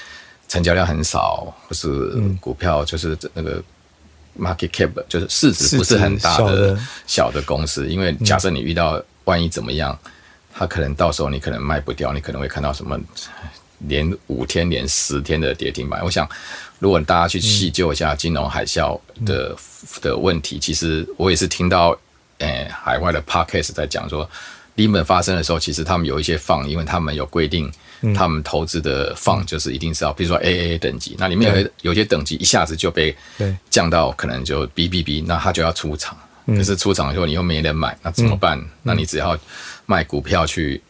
成交量很少，或是股票，就是那个 market cap，就是市值不是很大的小的。公司，因为假设你遇到万一怎么样，它可能到时候你可能卖不掉，你可能会看到什么连五天连十天的跌停板。我想，如果大家去细究一下金融海啸的的问题，其实我也是听到。诶、欸，海外的 podcast 在讲说，Lehman 发生的时候，其实他们有一些 fund，因为他们有规定，他们投资的 fund 就是一定是要，比如说 AAA 等级，那里面有有些等级一下子就被降到可能就 BBB，那他就要出场，可是出场的时候你又没人买，那怎么办？那你只要卖股票去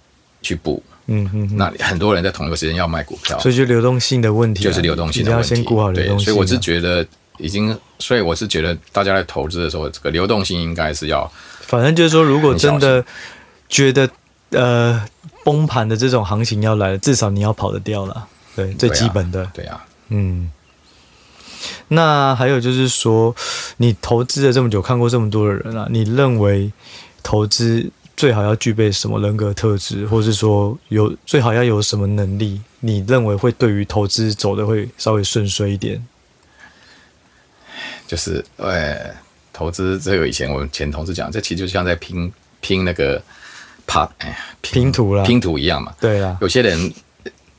去补，嗯嗯，那很多人在同一个时间要卖股票，所以就流动性的问题，就是流动性的问题，要先顾好流动性。所以我是觉得。已经，所以我是觉得大家在投资的时候，这个流动性应该是要。反正就是说，如果真的觉得呃崩盘的这种行情要来了，至少你要跑得掉了，对，最基本的。对啊，嗯。那还有就是说，你投资了这么久，看过这么多的人啊，你认为投资最好要具备什么人格特质，或是说有最好要有什么能力？你认为会对于投资走的会稍微顺遂一点？就是，呃，投资这个以前我们前同事讲，这其实就像在拼拼那个帕，哎呀，拼图了，拼图一样嘛。对啊，有些人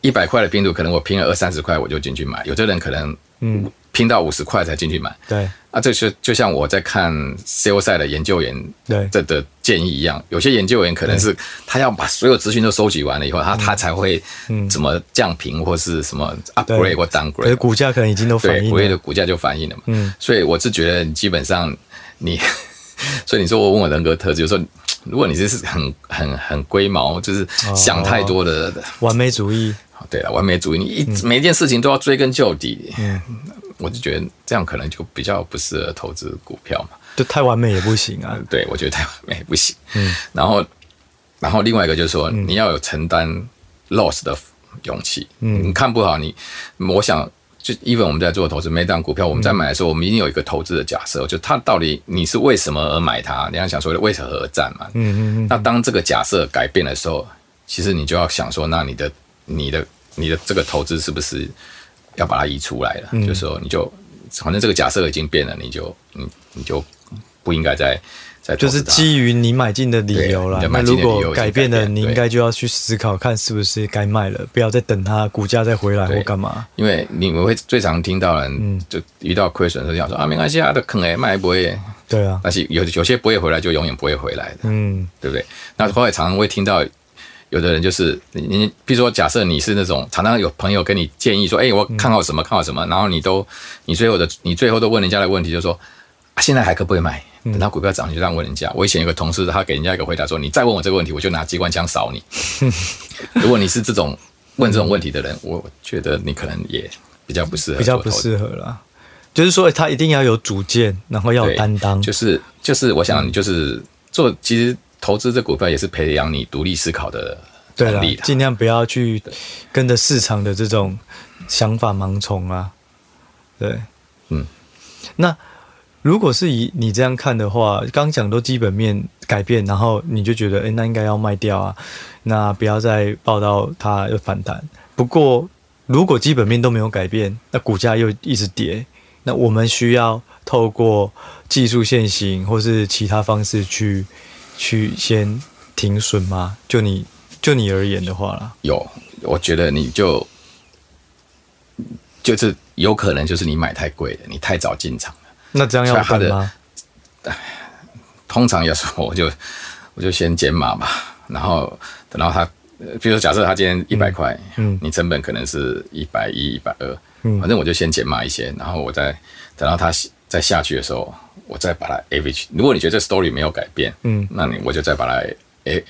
一百块的拼图，可能我拼了二三十块我就进去买，有的人可能嗯。拼到五十块才进去买，对。啊，这就就像我在看 sell side 的研究员对。这的建议一样，有些研究员可能是他要把所有资讯都收集完了以后，他他才会怎么降频或是什么 upgrade 或 downgrade，可是股价可能已经都反映了，对，的股价就反映了嘛，嗯，所以我是觉得基本上你，所以你说我问我人格特质，就是说如果你这是很很很龟毛，就是想太多的完美主义，对了，完美主义，你一每一件事情都要追根究底，嗯。我就觉得这样可能就比较不适合投资股票嘛，就太完美也不行啊。对，我觉得太完美也不行。嗯，然后，然后另外一个就是说，你要有承担 loss 的勇气。嗯，你看不好你，我想就 even 我们在做投资，每档股票我们在买的时候，我们一定有一个投资的假设，就它到底你是为什么而买它？你要想说的为何而战嘛。嗯嗯嗯。那当这个假设改变的时候，其实你就要想说，那你的、你的、你的这个投资是不是？要把它移出来了，嗯、就是说你就反正这个假设已经变了，你就你你就不应该再再就是基于你买进的理由了。那如果改变了，你应该就要去思考看是不是该卖了，不要再等它股价再回来或干嘛。因为你们会最常听到人就遇到亏损的时候讲说啊，没关系啊，都坑哎卖不会。对啊，但是有有些不会回来，就永远不会回来的。嗯，对不对？那后来常常会听到。有的人就是你，你比如说，假设你是那种常常有朋友跟你建议说，哎、欸，我看好什么，看好什么，然后你都，你最后的，你最后都问人家的问题，就是说，啊，现在还可不可以买？等到股票涨，你就这样问人家。我以前有个同事，他给人家一个回答说，你再问我这个问题，我就拿机关枪扫你。如果你是这种问这种问题的人，我觉得你可能也比较不适合，比较不适合了。就是说，他一定要有主见，然后要有担当。就是就是，我想你就是做，其实。投资这股票也是培养你独立思考的能力的，尽量不要去跟着市场的这种想法盲从啊。对，嗯，那如果是以你这样看的话，刚讲都基本面改变，然后你就觉得，哎，那应该要卖掉啊，那不要再报到它又反弹。不过，如果基本面都没有改变，那股价又一直跌，那我们需要透过技术线型或是其他方式去。去先停损吗？就你就你而言的话啦，有，我觉得你就就是有可能就是你买太贵了，你太早进场了。那这样要分吗？通常有时候，我就我就先减码吧，然后等到它，比如说假设他今天一百块，嗯，你成本可能是一百一、一百二，嗯，反正我就先减码一些，然后我再等到它再下去的时候。我再把它 average，如果你觉得这 story 没有改变，嗯，那你我就再把它诶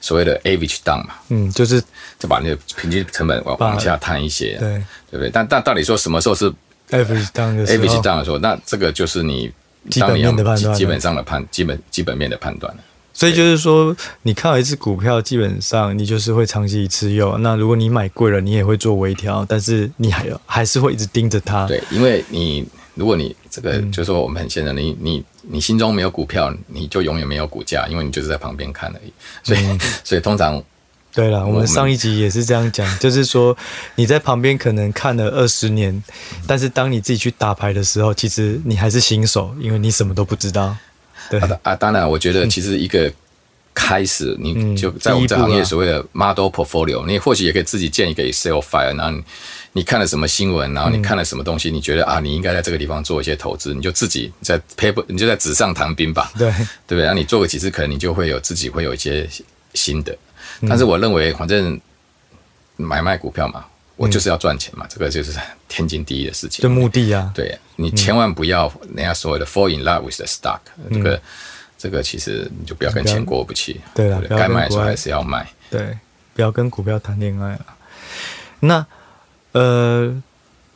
所谓的 average down 嘛，嗯，就是就把那个平均成本往往下探一些，对，对不对？但但到底说什么时候是 average down 的时候 average down 的时候，那这个就是你基本面的判断，基本上的判基本基本面的判断了。所以就是说，你看到一只股票，基本上你就是会长期持有。那如果你买贵了，你也会做微调，但是你还还是会一直盯着它。对，因为你如果你这个、嗯、就是说我们很现实，你你你心中没有股票，你就永远没有股价，因为你就是在旁边看而已。所以、嗯、所以通常对了，我们上一集也是这样讲，就是说你在旁边可能看了二十年，但是当你自己去打牌的时候，其实你还是新手，因为你什么都不知道。对。啊，啊，当然，我觉得其实一个开始，你就在我们这行业所谓的 model portfolio，你或许也可以自己建一个 Excel file，然后你，看了什么新闻，然后你看了什么东西，你觉得啊，你应该在这个地方做一些投资，你就自己在 paper，你就在纸上谈兵吧，对，对不对？然后你做个几次，可能你就会有自己会有一些心得。但是我认为，反正买卖股票嘛。我就是要赚钱嘛，这个就是天经地义的事情。的目的啊，对，你千万不要人家所谓的 fall in love with the stock，这个这个其实你就不要跟钱过不去。对了，该卖的时候还是要卖。对，不要跟股票谈恋爱了。那呃，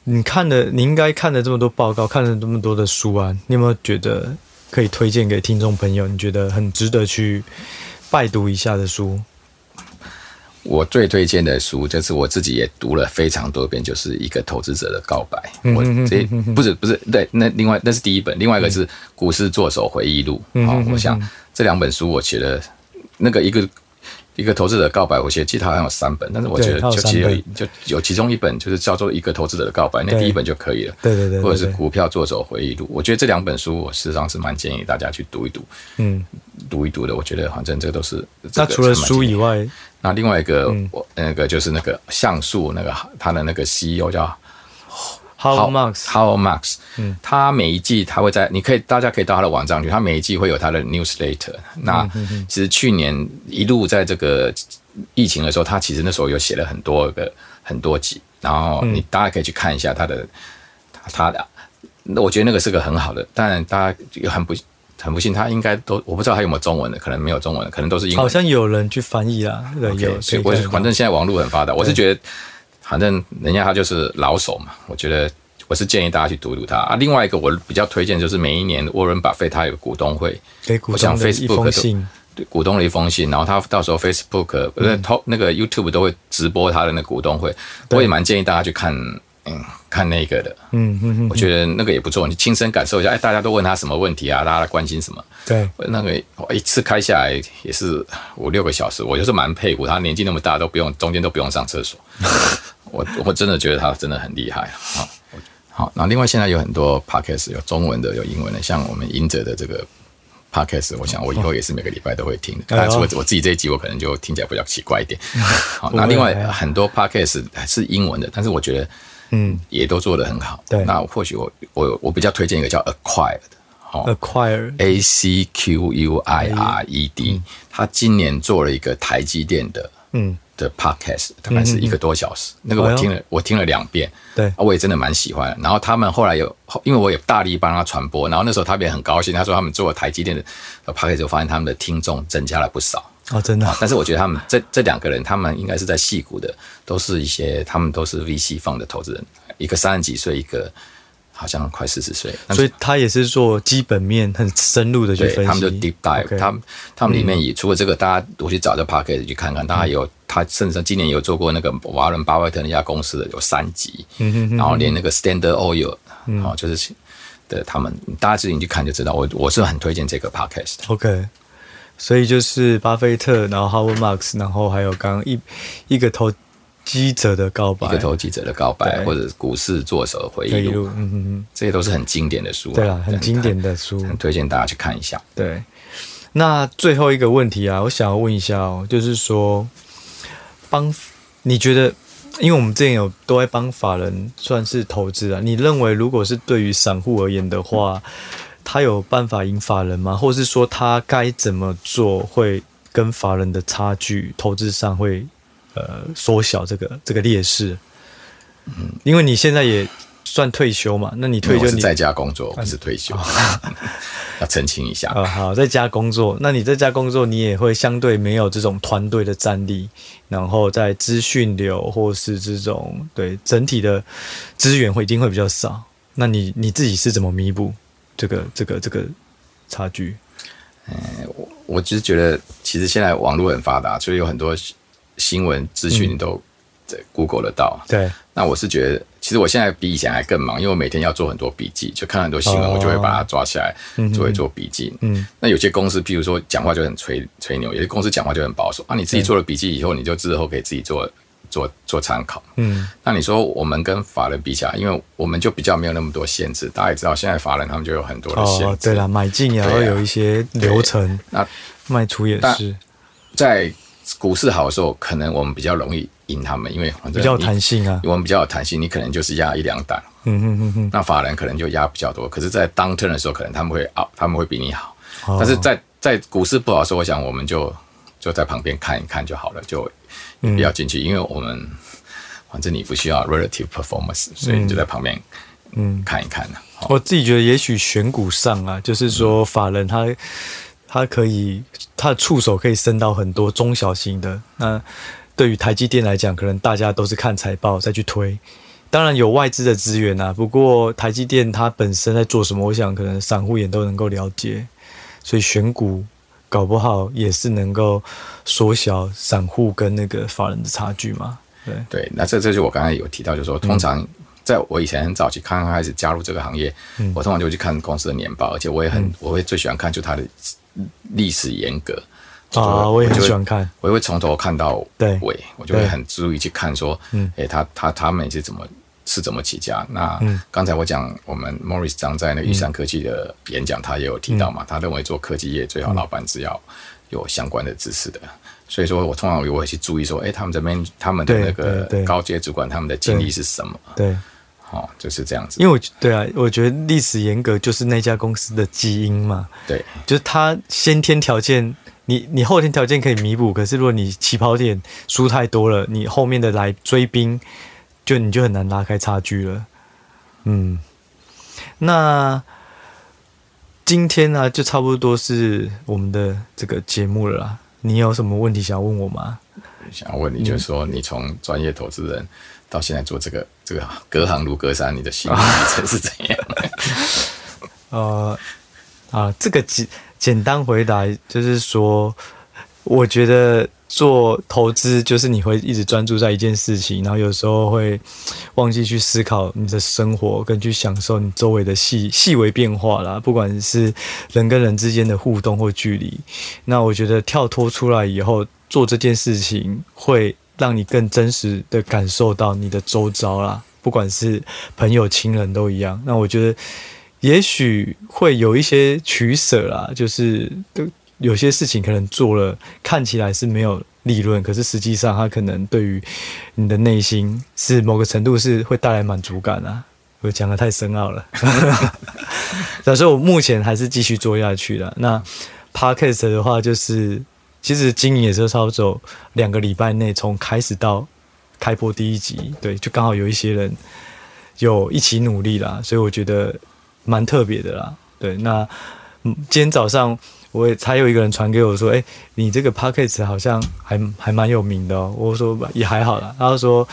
你看了，你应该看了这么多报告，看了这么多的书啊，你有没有觉得可以推荐给听众朋友？你觉得很值得去拜读一下的书？我最推荐的书，就是我自己也读了非常多遍，就是一个投资者的告白。我这不是不是对，那另外那是第一本，另外一个是股市作手回忆录。好，我想这两本书我觉得，那个一个。一个投资者的告白，我写记得好像有三本，但是我觉得就其实就有其中一本就是叫做一个投资者的告白，那第一本就可以了。对对对，或者是股票作手回忆录，我觉得这两本书我事实上是蛮建议大家去读一读，嗯，读一读的。我觉得反正这个都是。那除了书以外，那另外一个我那个就是那个像素那个他的那个 CEO 叫。Marks，Howard Marks，嗯，他每一季他会在，你可以大家可以到他的网站去，他每一季会有他的 newsletter。那其实去年一路在这个疫情的时候，他其实那时候有写了很多个很多集，然后你大家可以去看一下他的他的，那我觉得那个是个很好的，但大家也很不很不幸，他应该都我不知道他有没有中文的，可能没有中文的，可能都是英文。好像有人去翻译啊，对，有，所以我反正现在网络很发达，我是觉得。反正人家他就是老手嘛，我觉得我是建议大家去读读他啊。另外一个我比较推荐就是每一年沃伦巴菲特他有股东会，给股东的一封信，对股东的一封信，然后他到时候 Facebook 不是那个 YouTube 都会直播他的那个股东会，我也蛮建议大家去看。嗯，看那个的，嗯嗯嗯，我觉得那个也不错，你亲身感受一下。哎，大家都问他什么问题啊？大家关心什么？对，那个我一次开下来也是五六个小时，我就是蛮佩服他，年纪那么大都不用中间都不用上厕所。我我真的觉得他真的很厉害。啊，好，那另外现在有很多 podcast，有中文的，有英文的，像我们赢者的这个 podcast，我想我以后也是每个礼拜都会听的。但是我我自己这一集我可能就听起来比较奇怪一点。好，那另外很多 podcast 是英文的，但是我觉得。嗯，也都做得很好。对，那或许我我我比较推荐一个叫 Acquired，好，Acquired，A C Q U I R E D，他今年做了一个台积电的，嗯，的 Podcast，大概是一个多小时。那个我听了，我听了两遍，对，我也真的蛮喜欢。然后他们后来有，因为我也大力帮他传播，然后那时候他们也很高兴，他说他们做了台积电的 Podcast 我，发现他们的听众增加了不少。哦，真的、啊。但是我觉得他们这这两个人，他们应该是在戏股的，都是一些他们都是 VC 方的投资人，一个三十几岁，一个好像快四十岁。所以他也是做基本面很深入的去分析。他们就 deep dive，Okay 他们他们里面也、嗯、除了这个，大家我去找这 podcast 去看看，大家有他甚至今年有做过那个瓦伦巴菲特那家公司的有三级，然后连那个 Standard Oil，嗯，哦，就是的他们大家自己去看就知道。我我是很推荐这个 podcast。OK。所以就是巴菲特，然后 Howard Marks，然后还有刚刚一一个投机者的告白，一个投机者的告白，或者股市作手的回忆录，嗯嗯嗯，这些都是很经典的书，对啊，很经典的书，很推荐大家去看一下。对，那最后一个问题啊，我想要问一下哦，就是说，帮你觉得，因为我们之前有都在帮法人算是投资啊，你认为如果是对于散户而言的话？嗯他有办法赢法人吗？或是说他该怎么做会跟法人的差距投资上会呃缩小这个这个劣势？嗯，因为你现在也算退休嘛，那你退休你是在家工作，不是退休。要澄清一下。啊、哦，好，在家工作，那你在家工作，你也会相对没有这种团队的战力，然后在资讯流或是这种对整体的资源会一定会比较少。那你你自己是怎么弥补这个这个这个差距？嗯，我我只是觉得，其实现在网络很发达，所以有很多新闻资讯都在 Google 得到。嗯、对，那我是觉得，其实我现在比以前还更忙，因为我每天要做很多笔记，就看很多新闻，我就会把它抓起来，作为做笔记。嗯，那有些公司，譬如说讲话就很吹吹牛，有些公司讲话就很保守啊。你自己做了笔记以后，你就之后可以自己做。做做参考，嗯，那你说我们跟法人比起来，因为我们就比较没有那么多限制。大家也知道，现在法人他们就有很多的限制。哦，对了，买进也要有一些流程，那卖出也是。在股市好的时候，可能我们比较容易赢他们，因为比较弹性啊。我们比较有弹性，你可能就是压一两档，嗯嗯嗯嗯。那法人可能就压比较多，可是，在 downturn 的时候，可能他们会啊，他们会比你好。哦，但是在在股市不好的时候，我想我们就就在旁边看一看就好了，就。不要进去，因为我们 反正你不需要 relative performance，所以你就在旁边嗯看一看我自己觉得，也许选股上啊，就是说法人他他可以他的触手可以伸到很多中小型的。那对于台积电来讲，可能大家都是看财报再去推，当然有外资的资源啊。不过台积电它本身在做什么，我想可能散户也都能够了解，所以选股。搞不好也是能够缩小散户跟那个法人的差距嘛？对。对，那这这就我刚才有提到，就是说，通常在我以前很早期刚刚开始加入这个行业，嗯、我通常就会去看公司的年报，而且我也很、嗯、我会最喜欢看就它的历史沿革啊，我也很喜欢看，我也会从头看到尾，我就会很注意去看说，嗯，哎，他他他们是怎么。是怎么起家？那刚才我讲，我们 Morris 张在那个玉山科技的演讲，他也有提到嘛。他认为做科技业最好老板是要有相关的知识的。所以说我通常我会去注意说，哎，他们这边他们的那个高阶主管他们的经历是什么？对，好，就是这样子。因为我对啊，我觉得历史严格就是那家公司的基因嘛。对，就是他先天条件，你你后天条件可以弥补，可是如果你起跑点输太多了，你后面的来追兵。就你就很难拉开差距了，嗯，那今天呢、啊，就差不多是我们的这个节目了啦。你有什么问题想要问我吗？想要问你，就是说你从专业投资人到现在做这个这个隔行如隔山，你的心路历程是怎样？呃啊，这个简简单回答就是说，我觉得。做投资就是你会一直专注在一件事情，然后有时候会忘记去思考你的生活，跟去享受你周围的细细微变化啦。不管是人跟人之间的互动或距离，那我觉得跳脱出来以后做这件事情，会让你更真实的感受到你的周遭啦。不管是朋友、亲人都一样。那我觉得也许会有一些取舍啦，就是。有些事情可能做了，看起来是没有利润，可是实际上它可能对于你的内心是某个程度是会带来满足感啊。我讲的太深奥了，所以我目前还是继续做下去的。那 Podcast 的话，就是其实经营也是差不多两个礼拜内，从开始到开播第一集，对，就刚好有一些人有一起努力啦，所以我觉得蛮特别的啦。对，那嗯，今天早上。我也才有一个人传给我说：“哎、你这个 podcast 好像还还蛮有名的哦。”我说：“也还好啦。”他说：“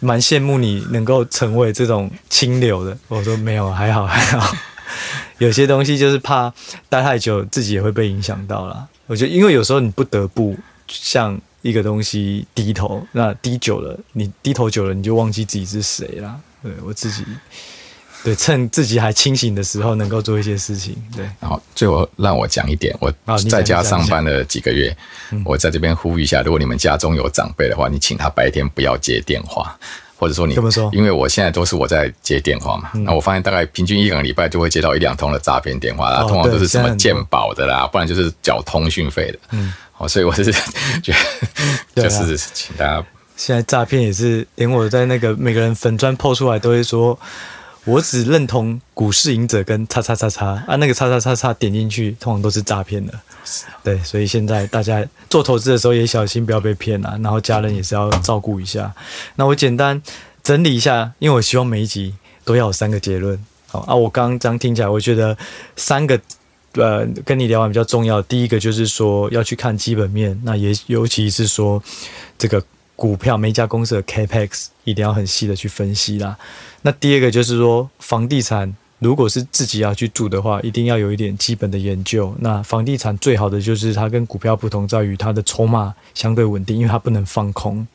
蛮羡慕你能够成为这种清流的。”我说：“没有，还好还好。有些东西就是怕待太久，自己也会被影响到啦。我觉得，因为有时候你不得不向一个东西低头，那低久了，你低头久了，你就忘记自己是谁啦。对我自己。”对，趁自己还清醒的时候，能够做一些事情。对，然后最后让我讲一点，我在家上班了几个月，我在这边呼吁一下，如果你们家中有长辈的话，你请他白天不要接电话，或者说你怎么说？因为我现在都是我在接电话嘛，那我发现大概平均一两个礼拜就会接到一两通的诈骗电话啦，通常都是什么鉴宝的啦，不然就是缴通讯费的。嗯，好，所以我是 觉得，就是请大家。现在诈骗也是，连我在那个每个人粉砖 po 出来都会说。我只认同股市赢者跟叉叉叉叉啊，那个叉叉叉叉点进去，通常都是诈骗的。对，所以现在大家做投资的时候也小心不要被骗啊，然后家人也是要照顾一下。那我简单整理一下，因为我希望每一集都要有三个结论。好啊，我刚刚这样听起来，我觉得三个呃跟你聊完比较重要，第一个就是说要去看基本面，那也尤其是说这个股票每一家公司的 Capex 一定要很细的去分析啦。那第二个就是说房地产。如果是自己要去住的话，一定要有一点基本的研究。那房地产最好的就是它跟股票不同，在于它的筹码相对稳定，因为它不能放空。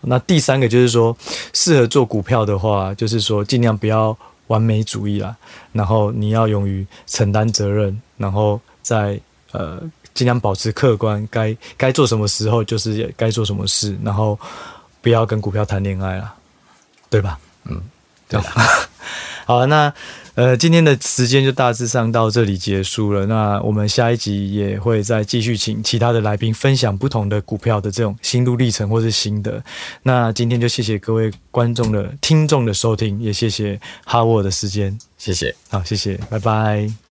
那第三个就是说，适合做股票的话，就是说尽量不要完美主义啦，然后你要勇于承担责任，然后再呃尽量保持客观，该该做什么时候就是该做什么事，然后不要跟股票谈恋爱了，对吧？嗯，对的。好，那。呃，今天的时间就大致上到这里结束了。那我们下一集也会再继续请其他的来宾分享不同的股票的这种心路历程或是心得。那今天就谢谢各位观众的听众的收听，也谢谢哈沃的时间，谢谢，好，谢谢，拜拜。